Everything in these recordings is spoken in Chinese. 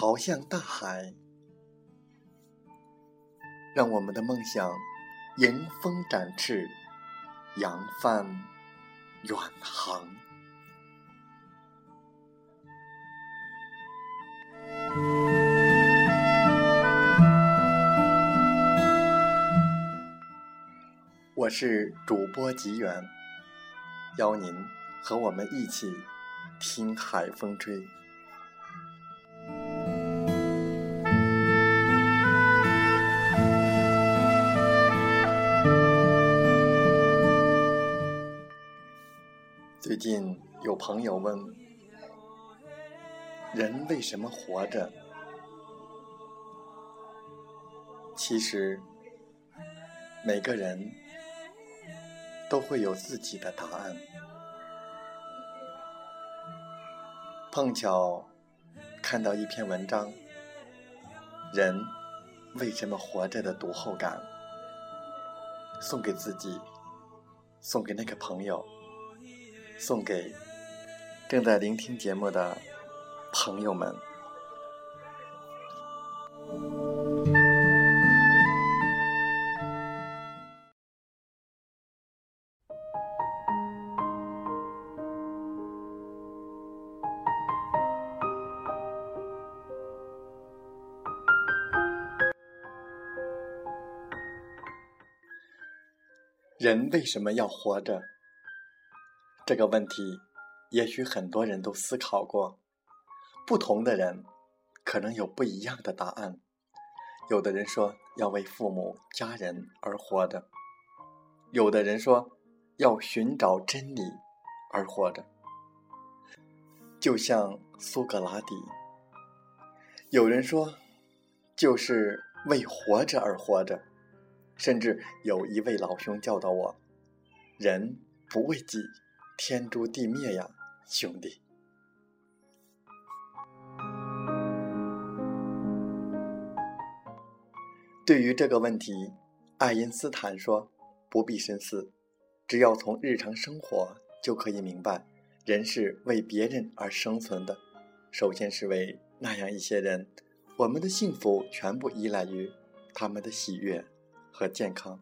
朝向大海，让我们的梦想迎风展翅，扬帆远航。我是主播吉远，邀您和我们一起。听海风吹。近有朋友问：人为什么活着？其实，每个人都会有自己的答案。碰巧看到一篇文章，《人为什么活着》的读后感，送给自己，送给那个朋友，送给正在聆听节目的朋友们。人为什么要活着？这个问题，也许很多人都思考过。不同的人可能有不一样的答案。有的人说要为父母家人而活着；有的人说要寻找真理而活着。就像苏格拉底，有人说就是为活着而活着。甚至有一位老兄教导我：“人不为己，天诛地灭呀，兄弟。”对于这个问题，爱因斯坦说：“不必深思，只要从日常生活就可以明白，人是为别人而生存的。首先是为那样一些人，我们的幸福全部依赖于他们的喜悦。”和健康，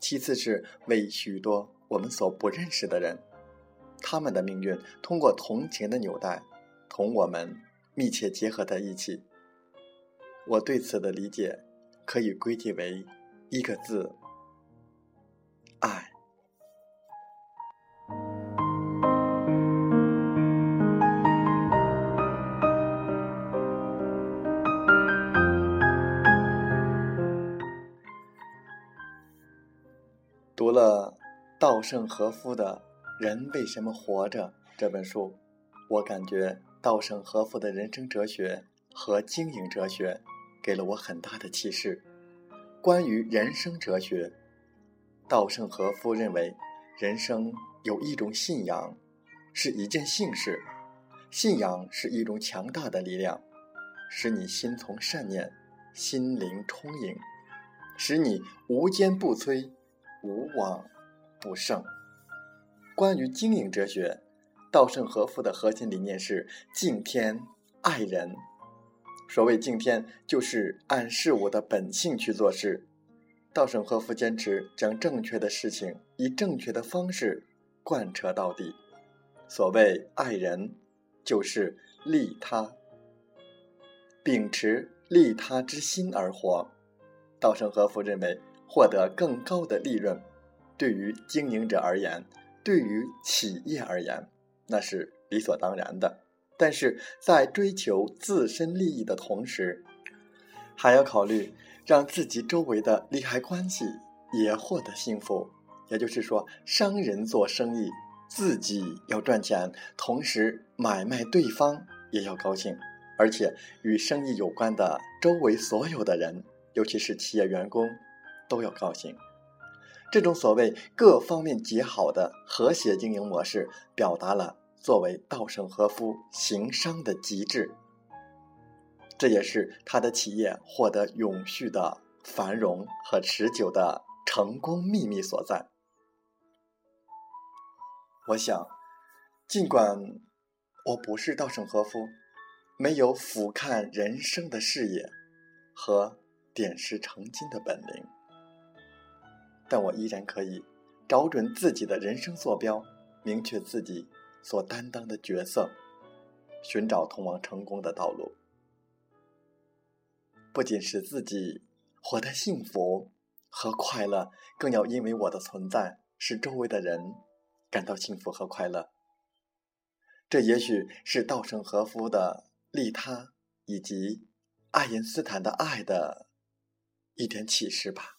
其次是为许多我们所不认识的人，他们的命运通过同情的纽带，同我们密切结合在一起。我对此的理解，可以归结为一个字：爱。读了稻盛和夫的《人为什么活着》这本书，我感觉稻盛和夫的人生哲学和经营哲学给了我很大的启示。关于人生哲学，稻盛和夫认为，人生有一种信仰，是一件幸事。信仰是一种强大的力量，使你心存善念，心灵充盈，使你无坚不摧。无往不胜。关于经营哲学，稻盛和夫的核心理念是敬天爱人。所谓敬天，就是按事物的本性去做事。稻盛和夫坚持将正确的事情以正确的方式贯彻到底。所谓爱人，就是利他，秉持利他之心而活。稻盛和夫认为。获得更高的利润，对于经营者而言，对于企业而言，那是理所当然的。但是在追求自身利益的同时，还要考虑让自己周围的利害关系也获得幸福。也就是说，商人做生意，自己要赚钱，同时买卖对方也要高兴。而且与生意有关的周围所有的人，尤其是企业员工，都要高兴。这种所谓各方面极好的和谐经营模式，表达了作为稻盛和夫行商的极致。这也是他的企业获得永续的繁荣和持久的成功秘密所在。我想，尽管我不是稻盛和夫，没有俯瞰人生的视野和点石成金的本领，但我依然可以找准自己的人生坐标，明确自己所担当的角色，寻找通往成功的道路。不仅使自己活得幸福和快乐，更要因为我的存在，使周围的人。感到幸福和快乐，这也许是稻盛和夫的利他以及爱因斯坦的爱的一点启示吧。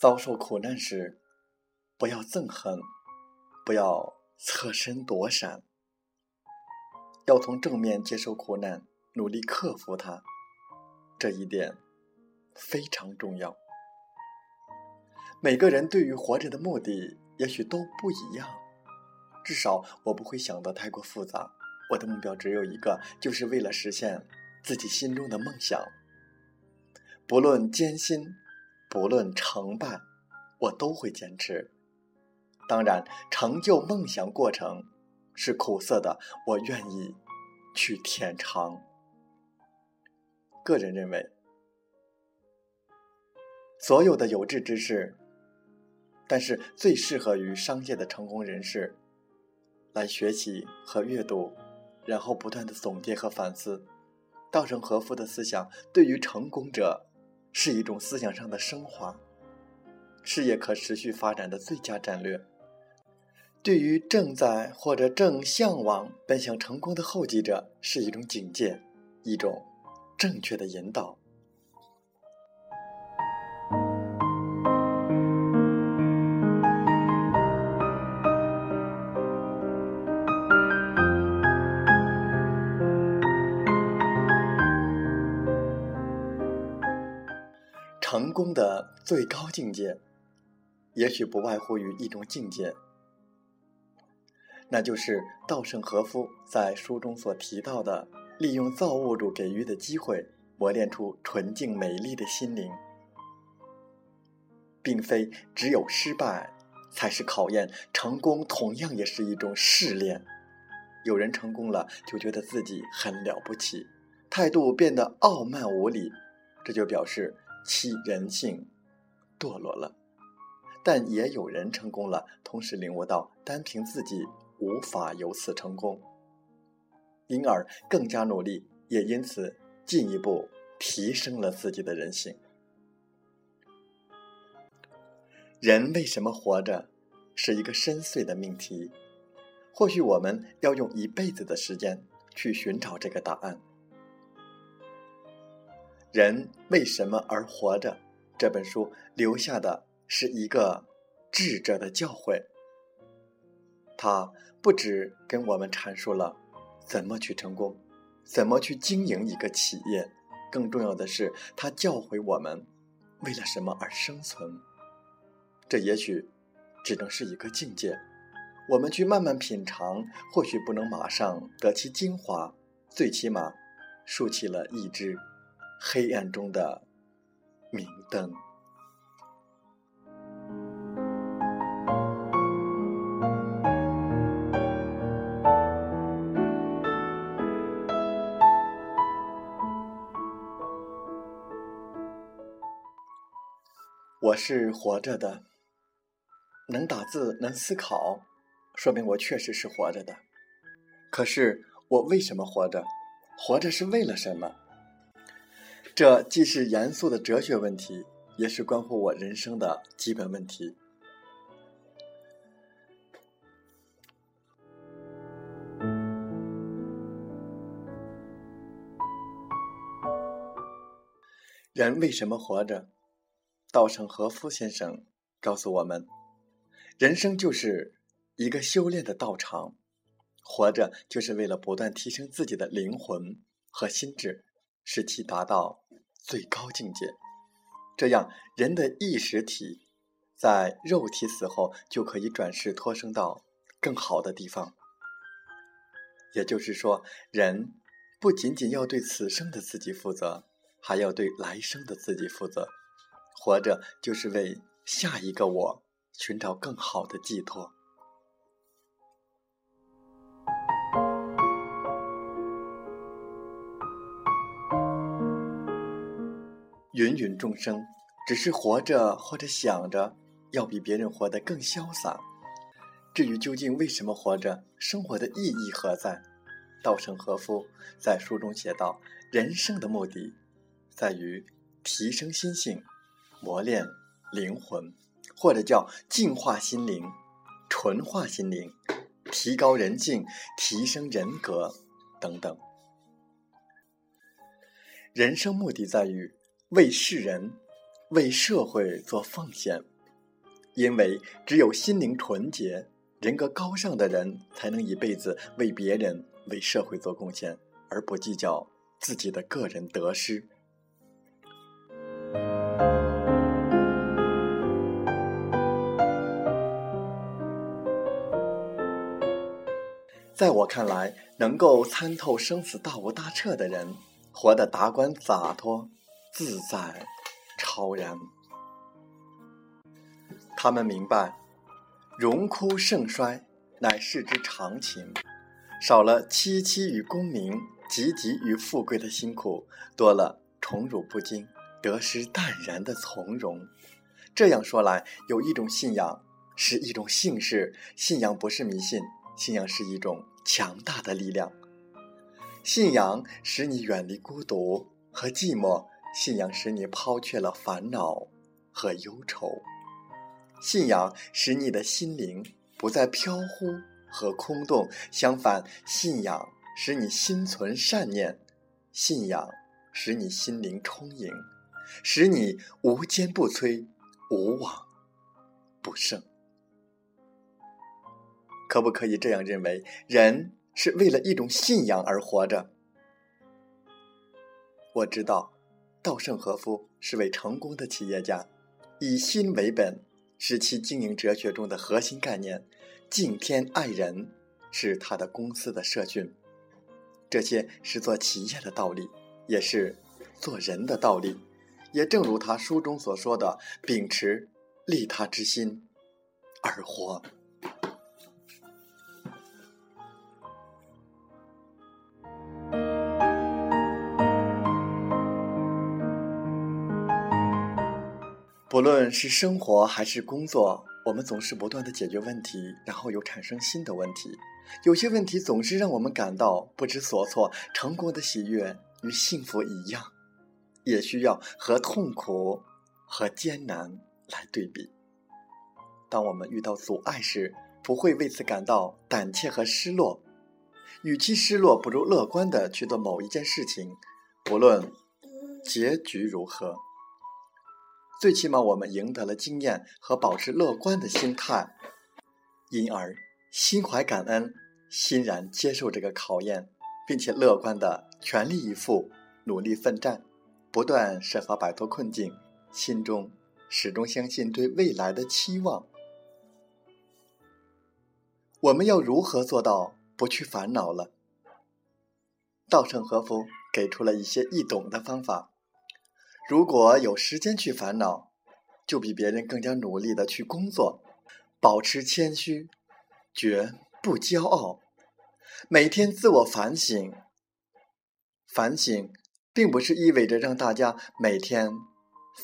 遭受苦难时，不要憎恨，不要侧身躲闪，要从正面接受苦难，努力克服它。这一点非常重要。每个人对于活着的目的也许都不一样，至少我不会想得太过复杂。我的目标只有一个，就是为了实现自己心中的梦想，不论艰辛。不论成败，我都会坚持。当然，成就梦想过程是苦涩的，我愿意去舔尝。个人认为，所有的有志之士，但是最适合于商界的成功人士来学习和阅读，然后不断的总结和反思。稻盛和夫的思想对于成功者。是一种思想上的升华，事业可持续发展的最佳战略。对于正在或者正向往奔向成功的后继者，是一种警戒，一种正确的引导。成功的最高境界，也许不外乎于一种境界，那就是稻盛和夫在书中所提到的：利用造物主给予的机会，磨练出纯净美丽的心灵。并非只有失败才是考验，成功同样也是一种试炼。有人成功了，就觉得自己很了不起，态度变得傲慢无礼，这就表示。其人性堕落了，但也有人成功了，同时领悟到单凭自己无法由此成功，因而更加努力，也因此进一步提升了自己的人性。人为什么活着，是一个深邃的命题，或许我们要用一辈子的时间去寻找这个答案。人为什么而活着？这本书留下的是一个智者的教诲。他不止跟我们阐述了怎么去成功，怎么去经营一个企业，更重要的是，他教诲我们为了什么而生存。这也许只能是一个境界，我们去慢慢品尝，或许不能马上得其精华，最起码竖起了一支。黑暗中的明灯。我是活着的，能打字，能思考，说明我确实是活着的。可是，我为什么活着？活着是为了什么？这既是严肃的哲学问题也是关乎我人生的基本问题。人为什么活着？稻盛和夫先生告诉我们人生就是一个修炼的道场活着就是为了不断提升自己的灵魂和心智使其达到最高境界。这样，人的意识体在肉体死后就可以转世托生到更好的地方。也就是说，人不仅仅要对此生的自己负责，还要对来生的自己负责。活着就是为下一个我寻找更好的寄托。芸芸众生，只是活着或者想着，要比别人活得更潇洒。至于究竟为什么活着，生活的意义何在？稻盛和夫在书中写道：“人生的目的，在于提升心性，磨练灵魂，或者叫净化心灵、纯化心灵、提高人境、提升人格等等。人生目的在于为世人、为社会做奉献，因为只有心灵纯洁。”人格高尚的人，才能一辈子为别人、为社会做贡献，而不计较自己的个人得失。在我看来，能够参透生死大无大彻的人，活得达观洒脱、自在、超然。他们明白。荣枯盛衰，乃世之常情。少了戚戚与功名，汲汲与富贵的辛苦，多了宠辱不惊、得失淡然的从容。这样说来，有一种信仰是一种幸事。信仰不是迷信，信仰是一种强大的力量。信仰使你远离孤独和寂寞，信仰使你抛却了烦恼和忧愁。信仰使你的心灵不再飘忽和空洞，相反，信仰使你心存善念，信仰使你心灵充盈，使你无坚不摧、无往不胜。可不可以这样认为，人是为了一种信仰而活着？我知道，稻盛和夫是位成功的企业家，以心为本。是其经营哲学中的核心概念，敬天爱人是他的公司的社训。这些是做企业的道理，也是做人的道理。也正如他书中所说的，秉持利他之心而活。不论是生活还是工作，我们总是不断的解决问题，然后又产生新的问题。有些问题总是让我们感到不知所措。成功的喜悦与幸福一样，也需要和痛苦和艰难来对比。当我们遇到阻碍时，不会为此感到胆怯和失落。与其失落，不如乐观的去做某一件事情，不论结局如何。最起码，我们赢得了经验和保持乐观的心态，因而心怀感恩，欣然接受这个考验，并且乐观的全力以赴，努力奋战，不断设法摆脱困境，心中始终相信对未来的期望。我们要如何做到不去烦恼了？稻盛和夫给出了一些易懂的方法。如果有时间去烦恼，就比别人更加努力的去工作，保持谦虚，绝不骄傲，每天自我反省。反省并不是意味着让大家每天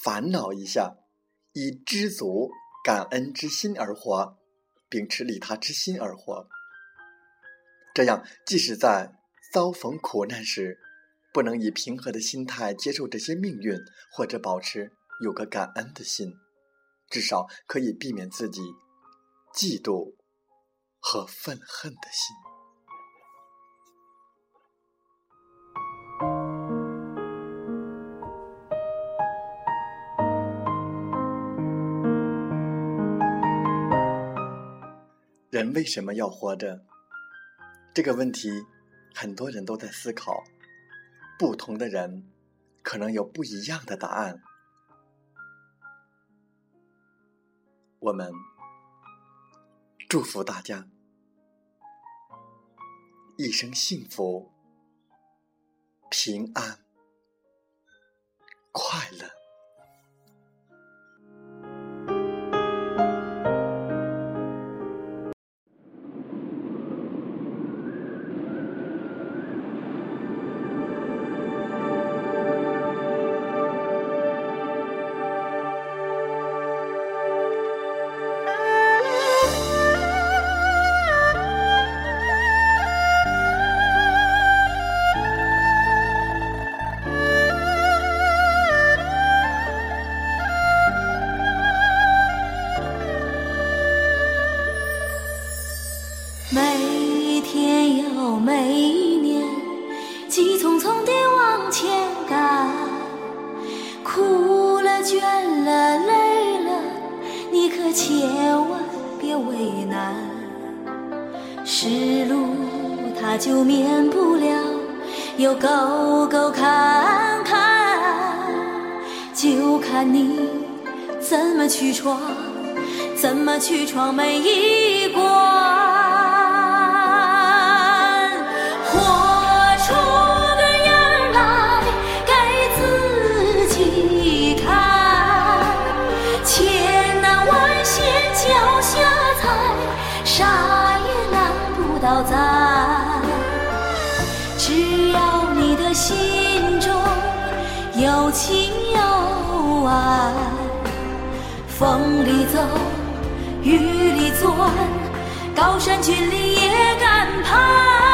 烦恼一下，以知足感恩之心而活，秉持利他之心而活。这样，即使在遭逢苦难时，不能以平和的心态接受这些命运或者保持有个感恩的心。至少可以避免自己嫉妒和愤恨的心。人为什么要活着？这个问题很多人都在思考。不同的人，可能有不一样的答案。我们祝福大家一生幸福、平安、快乐。每天又每一年，急匆匆地往前赶，苦了、倦了、累了，你可千万别为难。是路它就免不了有沟沟坎坎，就看你怎么去闯，怎么去闯每一关。走，雨里钻，高山峻岭也敢攀。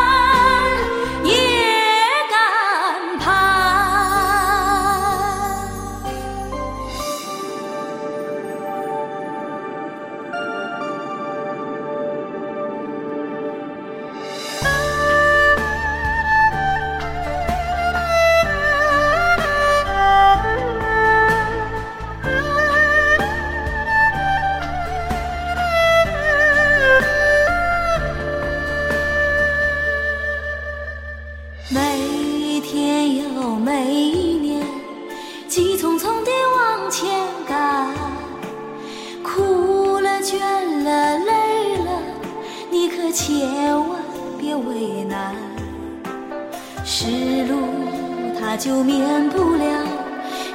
是路它就免不了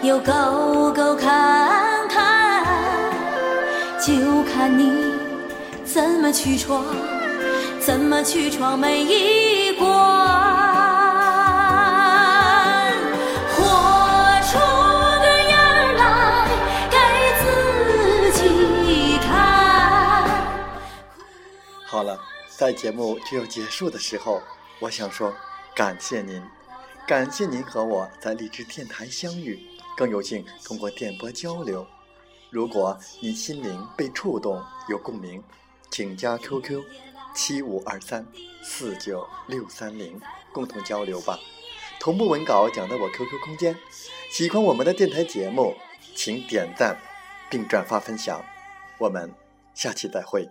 有沟沟坎坎，就看你怎么去闯，怎么去闯每一关。活出个样来给自己看好了。在节目就要结束的时候，我想说感谢您，感谢您和我在荔枝电台相遇，更有幸通过电波交流。如果您心灵被触动，有共鸣，请加 QQ 七五二三四九六三零，共同交流吧。同步文稿讲到我 QQ 空间。喜欢我们的电台节目，请点赞并转发分享。我们下期再会。